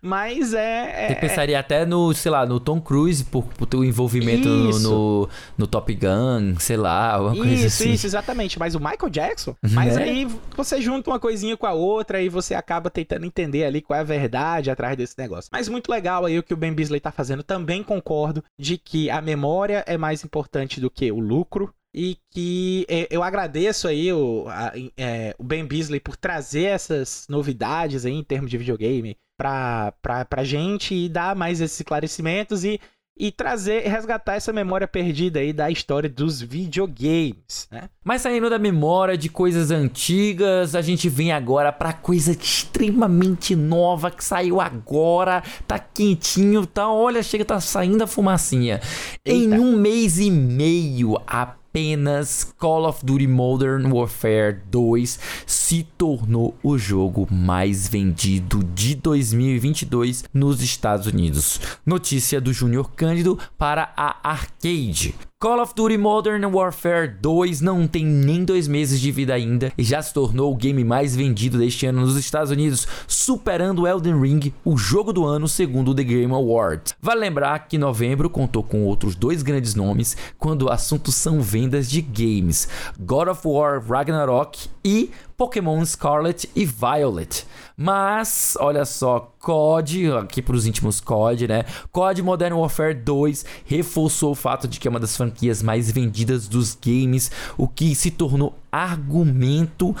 S2: Mas é.
S1: é Você pensaria é... até no, sei lá, no Tom Cruise por, por ter o envolvimento no, no, no, Top Gun, sei lá, alguma
S2: isso,
S1: coisa assim.
S2: Isso, exatamente. Mas o Michael Jackson, mas né? aí você junta uma coisinha com a outra e você acaba tentando entender ali qual é a verdade atrás desse negócio. Mas muito legal aí o que o Ben Beasley tá fazendo. Também concordo de que a memória é mais importante do que o lucro e que é, eu agradeço aí o, a, é, o Ben Beasley por trazer essas novidades aí em termos de videogame pra, pra, pra gente e dar mais esses esclarecimentos e, e trazer, resgatar essa memória perdida aí da história dos videogames, né?
S1: Mas saindo da memória de coisas antigas, a gente vem agora pra coisa extremamente nova que saiu agora, tá quentinho, tá, olha, chega, tá saindo a fumacinha. Eita. Em um mês e meio, a apenas Call of Duty Modern Warfare 2 se tornou o jogo mais vendido de 2022 nos Estados Unidos. Notícia do Júnior Cândido para a Arcade. Call of Duty Modern Warfare 2 não tem nem dois meses de vida ainda e já se tornou o game mais vendido deste ano nos Estados Unidos, superando Elden Ring, o jogo do ano segundo o The Game Awards. Vale lembrar que novembro contou com outros dois grandes nomes quando o assunto são vendas de games: God of War Ragnarok e Pokémon Scarlet e Violet. Mas, olha só, COD, aqui para os íntimos COD, né? COD Modern Warfare 2 reforçou o fato de que é uma das franquias mais vendidas dos games, o que se tornou argumento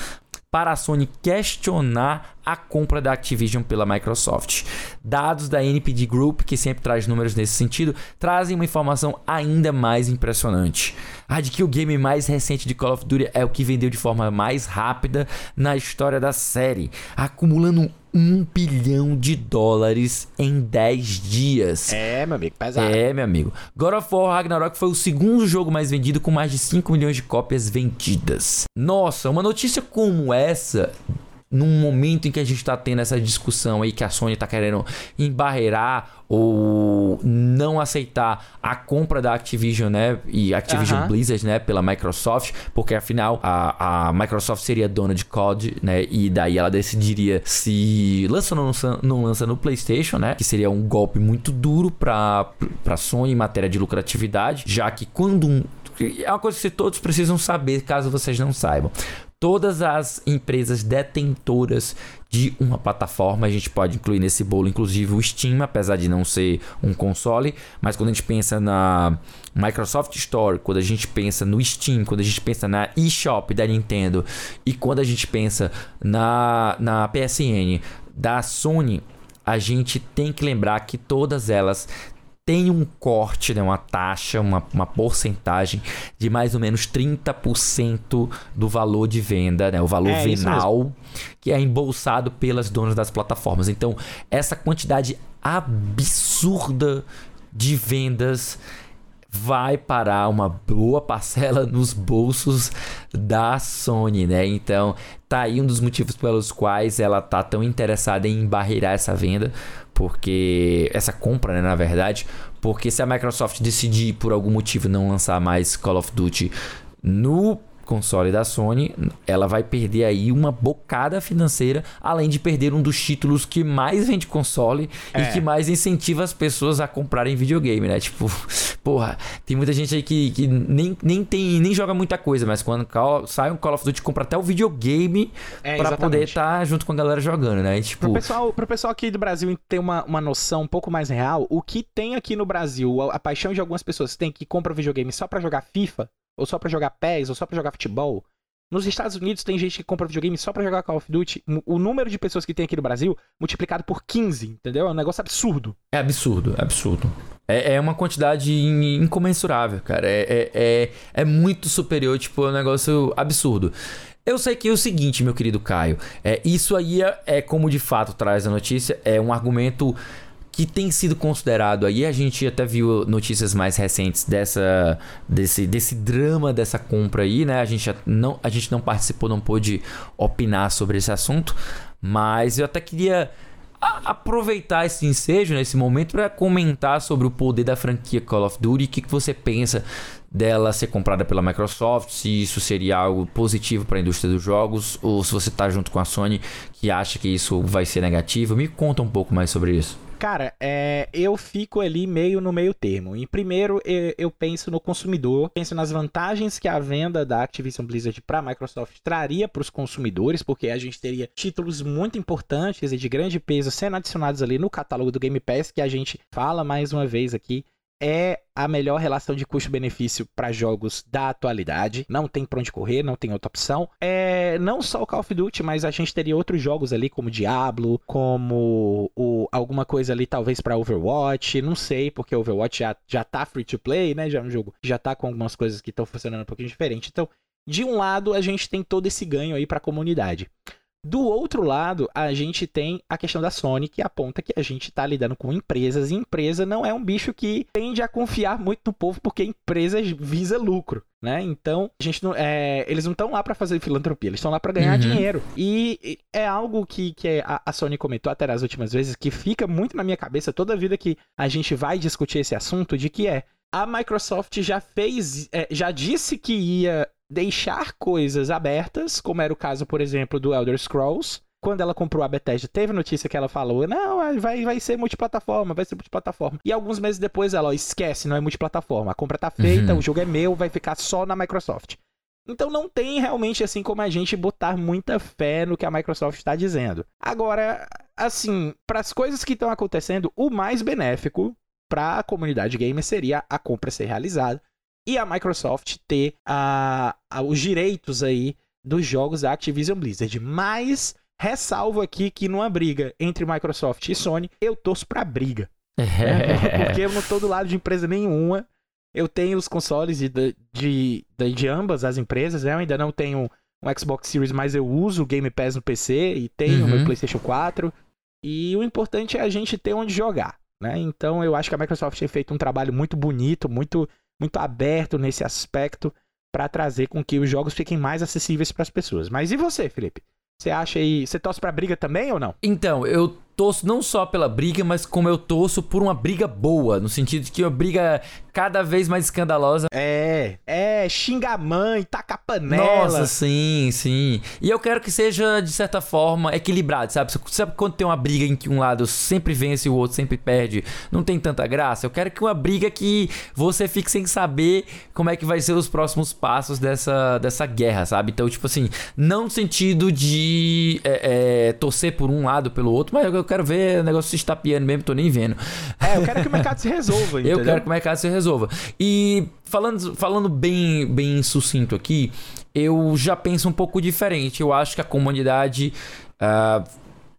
S1: para a Sony questionar a compra da Activision pela Microsoft. Dados da NPD Group, que sempre traz números nesse sentido, trazem uma informação ainda mais impressionante. A de que o game mais recente de Call of Duty é o que vendeu de forma mais rápida na história da série, acumulando um bilhão de dólares em 10 dias.
S2: É, meu amigo, pesado.
S1: É, meu amigo. God of War Ragnarok foi o segundo jogo mais vendido com mais de 5 milhões de cópias vendidas. Nossa, uma notícia como essa num momento em que a gente está tendo essa discussão aí que a Sony está querendo embarreirar ou não aceitar a compra da Activision, né? E Activision uhum. Blizzard, né? Pela Microsoft, porque afinal a, a Microsoft seria dona de COD, né? E daí ela decidiria se lança ou não lança, não lança no PlayStation, né? Que seria um golpe muito duro para para Sony em matéria de lucratividade, já que quando um, é uma coisa que todos precisam saber, caso vocês não saibam todas as empresas detentoras de uma plataforma. A gente pode incluir nesse bolo, inclusive, o Steam, apesar de não ser um console. Mas quando a gente pensa na Microsoft Store, quando a gente pensa no Steam, quando a gente pensa na eShop da Nintendo e quando a gente pensa na, na PSN da Sony, a gente tem que lembrar que todas elas tem um corte, né, uma taxa, uma, uma porcentagem de mais ou menos 30% do valor de venda, né, o valor é, venal, que é embolsado pelas donas das plataformas. Então, essa quantidade absurda de vendas vai parar uma boa parcela nos bolsos da Sony, né? Então, tá aí um dos motivos pelos quais ela tá tão interessada em barreirar essa venda, porque essa compra, né, na verdade, porque se a Microsoft decidir por algum motivo não lançar mais Call of Duty no console da Sony, ela vai perder aí uma bocada financeira, além de perder um dos títulos que mais vende console é. e que mais incentiva as pessoas a comprarem videogame, né? Tipo, porra, tem muita gente aí que, que nem, nem, tem, nem joga muita coisa, mas quando sai um Call of Duty, compra até o videogame é, para poder estar tá junto com a galera jogando, né? E, tipo...
S2: pro, pessoal, pro pessoal aqui do Brasil ter uma, uma noção um pouco mais real, o que tem aqui no Brasil, a, a paixão de algumas pessoas tem que compra videogame só para jogar FIFA, ou só para jogar PES, ou só para jogar futebol. Nos Estados Unidos tem gente que compra videogame só para jogar Call of Duty. O número de pessoas que tem aqui no Brasil multiplicado por 15, entendeu? É um negócio absurdo.
S1: É absurdo, é absurdo. É, é uma quantidade incomensurável, cara. É, é, é, é muito superior, tipo, é um negócio absurdo. Eu sei que é o seguinte, meu querido Caio. É, isso aí é, é como de fato traz a notícia, é um argumento que tem sido considerado aí, a gente até viu notícias mais recentes dessa desse, desse drama dessa compra aí, né? A gente não a gente não participou, não pôde opinar sobre esse assunto, mas eu até queria aproveitar esse ensejo nesse momento para comentar sobre o poder da franquia Call of Duty, o que, que você pensa dela ser comprada pela Microsoft, se isso seria algo positivo para a indústria dos jogos, ou se você está junto com a Sony que acha que isso vai ser negativo. Me conta um pouco mais sobre isso.
S2: Cara, é, eu fico ali meio no meio termo. Em primeiro, eu, eu, penso no consumidor, penso nas vantagens que a venda da Activision Blizzard para a Microsoft traria para os consumidores, porque a gente teria títulos muito importantes e de grande peso sendo adicionados ali no catálogo do Game Pass, que a gente fala mais uma vez aqui é a melhor relação de custo-benefício para jogos da atualidade. Não tem pra onde correr, não tem outra opção. É não só o Call of Duty, mas a gente teria outros jogos ali, como Diablo, como o, alguma coisa ali, talvez para Overwatch. Não sei, porque Overwatch já, já tá free to play, né? Já é um jogo já tá com algumas coisas que estão funcionando um pouquinho diferente. Então, de um lado, a gente tem todo esse ganho aí para a comunidade. Do outro lado, a gente tem a questão da Sony, que aponta que a gente está lidando com empresas, e empresa não é um bicho que tende a confiar muito no povo, porque empresa visa lucro. Né? Então, a gente não, é, eles não estão lá para fazer filantropia, eles estão lá para ganhar uhum. dinheiro. E é algo que, que a, a Sony comentou até nas últimas vezes, que fica muito na minha cabeça toda vida que a gente vai discutir esse assunto, de que é a Microsoft já fez, é, já disse que ia deixar coisas abertas, como era o caso, por exemplo, do Elder Scrolls. Quando ela comprou a Bethesda, teve notícia que ela falou: não, vai, vai ser multiplataforma, vai ser multiplataforma. E alguns meses depois ela, ó, esquece, não é multiplataforma. A compra tá feita, uhum. o jogo é meu, vai ficar só na Microsoft. Então não tem realmente assim como a gente botar muita fé no que a Microsoft está dizendo. Agora, assim, para as coisas que estão acontecendo, o mais benéfico para a comunidade gamer seria a compra ser realizada e a Microsoft ter a, a, os direitos aí dos jogos da Activision Blizzard. Mas ressalvo aqui que numa briga entre Microsoft e Sony, eu torço pra briga. É. Porque eu não tô do lado de empresa nenhuma. Eu tenho os consoles de, de, de, de ambas as empresas, né? Eu ainda não tenho um Xbox Series, mas eu uso o Game Pass no PC e tenho uhum. meu PlayStation 4. E o importante é a gente ter onde jogar, né? Então eu acho que a Microsoft tem feito um trabalho muito bonito, muito muito aberto nesse aspecto para trazer com que os jogos fiquem mais acessíveis para as pessoas. Mas e você, Felipe? Você acha aí. Você torce pra briga também ou não?
S1: Então, eu torço não só pela briga, mas como eu torço por uma briga boa, no sentido de que uma briga cada vez mais escandalosa.
S2: É, é, xinga a mãe, taca a panela.
S1: Nossa, sim, sim. E eu quero que seja, de certa forma, equilibrado, sabe? Sabe quando tem uma briga em que um lado sempre vence e o outro sempre perde? Não tem tanta graça. Eu quero que uma briga que você fique sem saber como é que vai ser os próximos passos dessa, dessa guerra, sabe? Então, tipo assim, não no sentido de é, é, torcer por um lado pelo outro, mas eu quero ver o negócio se estapeando mesmo, tô nem vendo.
S2: É, eu quero que o mercado se resolva, entendeu?
S1: Eu quero que o mercado se resolva. E falando, falando bem, bem sucinto aqui, eu já penso um pouco diferente. Eu acho que a comunidade uh,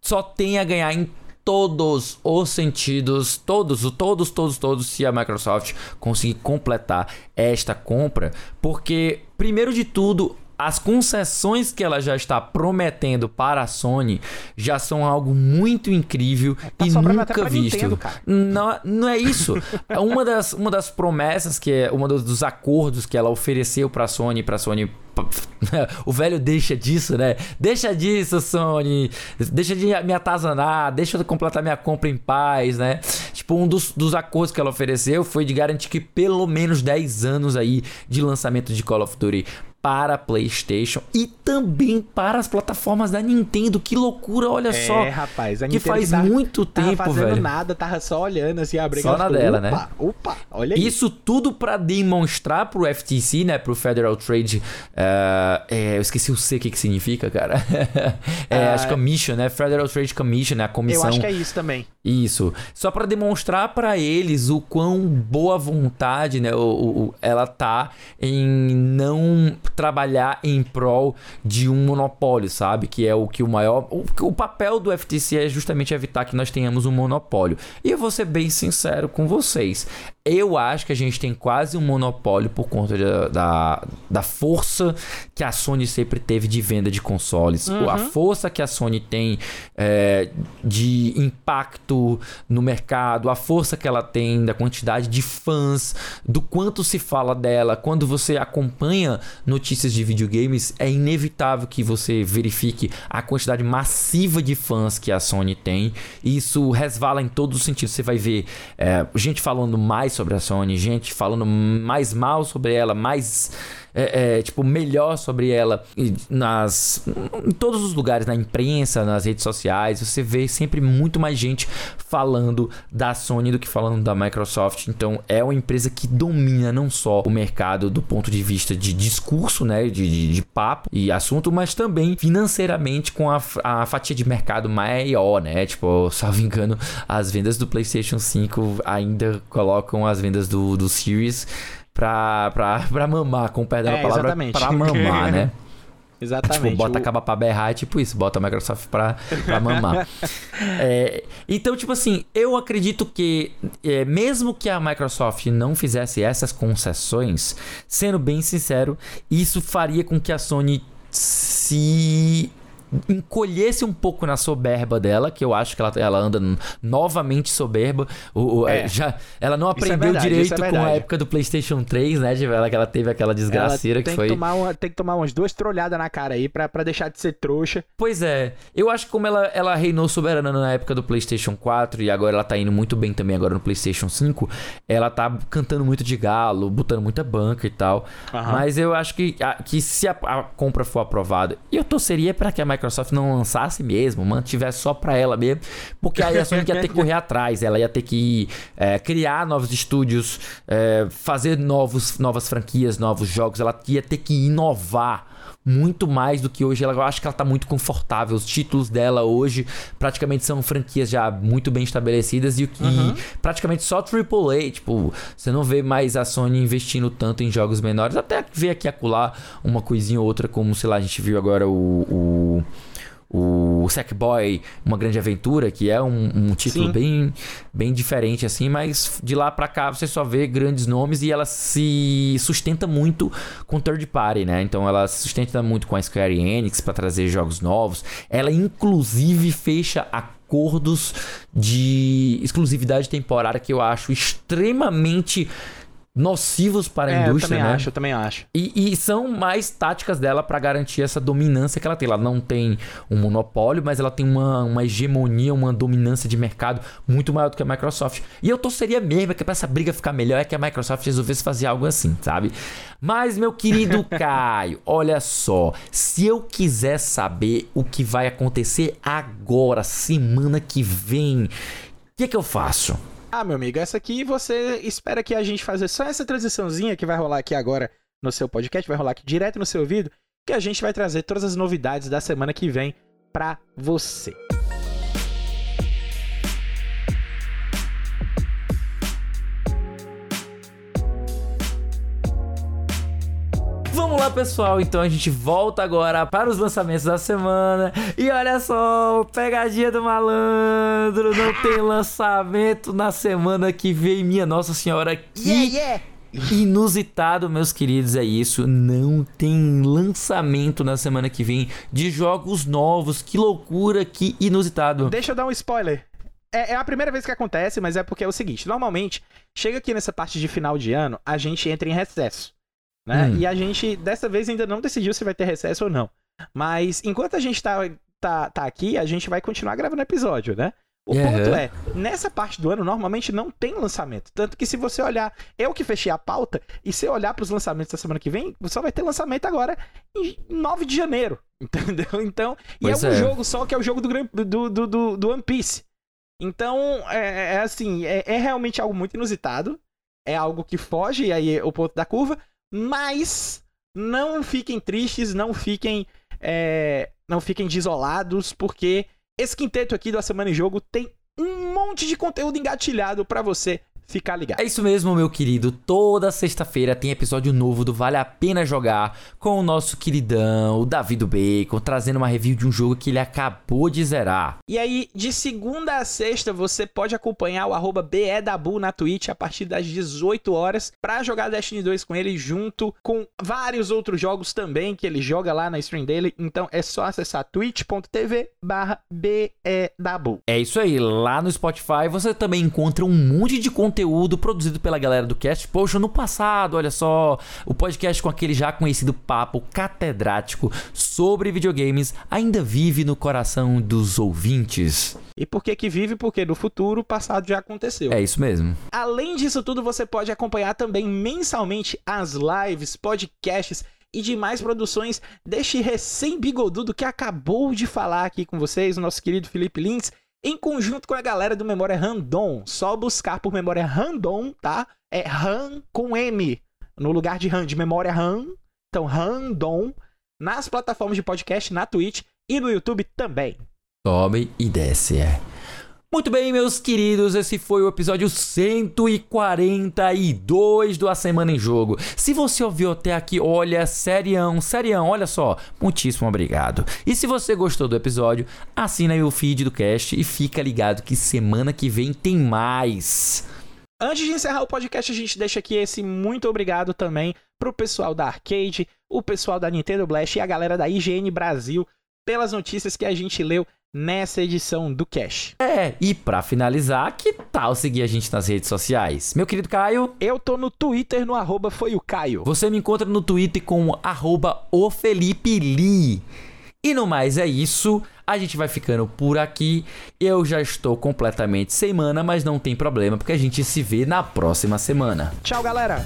S1: só tem a ganhar em todos os sentidos, todos, todos, todos, todos, se a Microsoft conseguir completar esta compra, porque primeiro de tudo as concessões que ela já está prometendo para a Sony já são algo muito incrível tá e nunca visto. Nintendo, não, não é isso. uma, das, uma das promessas que é uma dos, dos acordos que ela ofereceu para a Sony, para a Sony o velho deixa disso, né? Deixa disso, Sony. Deixa de me atazanar. Deixa eu completar minha compra em paz, né? Tipo, um dos, dos acordos que ela ofereceu foi de garantir que pelo menos 10 anos aí de lançamento de Call of Duty para PlayStation e também para as plataformas da Nintendo. Que loucura, olha
S2: é,
S1: só.
S2: É, rapaz, a
S1: que faz que muito
S2: tava
S1: tempo,
S2: fazendo
S1: velho.
S2: nada, tava só olhando assim, a
S1: Só na dela,
S2: opa,
S1: né?
S2: Opa, olha aí.
S1: Isso tudo para demonstrar pro FTC, né, pro Federal Trade, uh, é, eu esqueci o C que que significa, cara. é, uh, acho que Commission, né? Federal Trade Commission, né, a comissão. Eu
S2: acho que é isso também.
S1: Isso. Só para demonstrar para eles o quão boa vontade, né, o, o, ela tá em não trabalhar em prol de um monopólio, sabe? Que é o que o maior. O, o papel do FTC é justamente evitar que nós tenhamos um monopólio. E eu vou ser bem sincero com vocês. Eu acho que a gente tem quase um monopólio por conta de, da, da força que a Sony sempre teve de venda de consoles. Uhum. A força que a Sony tem é, de impacto no mercado, a força que ela tem da quantidade de fãs, do quanto se fala dela. Quando você acompanha notícias de videogames, é inevitável que você verifique a quantidade massiva de fãs que a Sony tem. Isso resvala em todos os sentidos. Você vai ver é, gente falando mais sobre a Sony, gente falando mais mal sobre ela, mais é, é, tipo, melhor sobre ela nas, em todos os lugares, na imprensa, nas redes sociais. Você vê sempre muito mais gente falando da Sony do que falando da Microsoft. Então é uma empresa que domina não só o mercado do ponto de vista de discurso, né, de, de, de papo e assunto, mas também financeiramente com a, a fatia de mercado maior, né? Tipo, salvo engano, as vendas do PlayStation 5 ainda colocam as vendas do, do Series pra, pra, pra mamar, com o perdão é, palavra, exatamente. pra mamar, né?
S2: Exatamente.
S1: Tipo, bota o... acaba pra berrar, é tipo isso, bota a Microsoft pra, pra mamar. é, então, tipo assim, eu acredito que, é, mesmo que a Microsoft não fizesse essas concessões, sendo bem sincero, isso faria com que a Sony se encolhesse um pouco na soberba dela, que eu acho que ela, ela anda novamente soberba. O, o é. é já, ela não é aprendeu é verdade, direito é com a época do PlayStation 3, né? Ela, que ela teve aquela desgraceira que foi.
S2: Que tomar uma, tem que tomar umas duas trolhadas na cara aí pra, pra deixar de ser trouxa.
S1: Pois é. Eu acho que como ela, ela reinou soberana na época do PlayStation 4 e agora ela tá indo muito bem também agora no PlayStation 5, ela tá cantando muito de galo, botando muita banca e tal. Uhum. Mas eu acho que, que se a, a compra for aprovada, e eu torceria para que a Microsoft não lançasse mesmo, mantivesse só para ela mesmo, porque aí a Sony ia ter que correr atrás, ela ia ter que é, criar novos estúdios, é, fazer novos, novas franquias, novos jogos, ela ia ter que inovar muito mais do que hoje. Ela, eu acho que ela tá muito confortável. Os títulos dela hoje praticamente são franquias já muito bem estabelecidas e o que uhum. praticamente só AAA. Tipo, você não vê mais a Sony investindo tanto em jogos menores. Até ver aqui acolá uma coisinha ou outra, como sei lá, a gente viu agora o, o o Sackboy, Uma Grande Aventura, que é um, um título bem, bem diferente assim, mas de lá para cá você só vê grandes nomes e ela se sustenta muito com third party, né? Então ela se sustenta muito com a Square Enix para trazer jogos novos. Ela inclusive fecha acordos de exclusividade temporária que eu acho extremamente nocivos para a
S2: É, eu
S1: indústria,
S2: também
S1: né?
S2: acho, eu também acho.
S1: E, e são mais táticas dela para garantir essa dominância que ela tem. Ela não tem um monopólio, mas ela tem uma, uma hegemonia, uma dominância de mercado muito maior do que a Microsoft. E eu torceria mesmo que para essa briga ficar melhor é que a Microsoft resolvesse fazer algo assim, sabe? Mas, meu querido Caio, olha só. Se eu quiser saber o que vai acontecer agora, semana que vem, o que, que eu faço?
S2: Ah, meu amigo, essa aqui você espera que a gente fazer só essa transiçãozinha que vai rolar aqui agora no seu podcast, vai rolar aqui direto no seu ouvido, que a gente vai trazer todas as novidades da semana que vem pra você.
S1: Vamos lá, pessoal. Então a gente volta agora para os lançamentos da semana. E olha só, pegadinha do malandro. Não tem lançamento na semana que vem. Minha Nossa Senhora, que
S2: yeah!
S1: inusitado, meus queridos. É isso. Não tem lançamento na semana que vem de jogos novos. Que loucura, que inusitado.
S2: Deixa eu dar um spoiler. É, é a primeira vez que acontece, mas é porque é o seguinte: normalmente, chega aqui nessa parte de final de ano, a gente entra em recesso. Né?
S1: Hum.
S2: E a gente, dessa vez, ainda não decidiu se vai ter recesso ou não. Mas enquanto a gente tá, tá, tá aqui, a gente vai continuar gravando episódio, né? O
S1: Uhum.
S2: ponto é, nessa parte do ano, normalmente não tem lançamento. Tanto que se você olhar, eu que fechei a pauta, e se olhar pros lançamentos da semana que vem, só vai ter lançamento agora em 9 de janeiro. Entendeu? Então, e
S1: Pois
S2: é um
S1: é.
S2: jogo só que é o jogo do, do, do, do, do One Piece. Então, é, é assim, é, é realmente algo muito inusitado. É algo que foge aí é o ponto da curva, mas não fiquem tristes, não fiquem, é, não fiquem desolados, porque esse quinteto aqui do A Semana em Jogo tem um monte de conteúdo engatilhado pra você ficar ligado.
S1: É isso mesmo, meu querido. Toda sexta-feira tem episódio novo do Vale a Pena Jogar com o nosso queridão, o Davi do Bacon, trazendo uma review de um jogo que ele acabou de zerar.
S2: E aí, de segunda a sexta, você pode acompanhar o arroba BEDabu na Twitch a partir das 18 horas pra jogar Destiny 2 com ele, junto com vários outros jogos também que ele joga lá na stream dele. Então é só acessar twitch.tv barra BEDabu.
S1: É isso aí, lá no Spotify você também encontra um monte de conteúdo produzido pela galera do Cast Potion no passado, olha só, o podcast com aquele já conhecido papo catedrático sobre videogames ainda vive no coração dos ouvintes.
S2: E por que que vive? Porque no futuro, o passado já aconteceu.
S1: É isso mesmo.
S2: Além disso tudo, você pode acompanhar também mensalmente as lives, podcasts e demais produções deste recém-bigodudo que acabou de falar aqui com vocês, o nosso querido Felipe Lins, em conjunto com a galera do Memória Random. Só buscar por Memória Random, tá? É RAM com M, no lugar de RAM, de Memória RAM. Então, Random, nas plataformas de podcast, na Twitch e no YouTube também.
S1: Sobe e desce, é. Muito bem, meus queridos, esse foi o episódio 142 do A Semana em Jogo. Se você ouviu até aqui, olha, serião, serião, olha só, muitíssimo obrigado. E se você gostou do episódio, assina aí o feed do cast e fica ligado que semana que vem tem mais.
S2: Antes de encerrar o podcast, a gente deixa aqui esse muito obrigado também pro pessoal da Arcade, o pessoal da Nintendo Blast e a galera da IGN Brasil pelas notícias que a gente leu nessa edição do Cash.
S1: É, e pra finalizar, que tal seguir a gente nas redes sociais? Meu querido Caio,
S2: Eu tô no Twitter no arroba foi o Caio.
S1: Você me encontra no Twitter com arroba o Felipe Lee. E no mais é isso. A gente vai ficando por aqui. Eu já estou completamente sem mana, mas não tem problema, porque a gente se vê na próxima semana.
S2: Tchau, galera!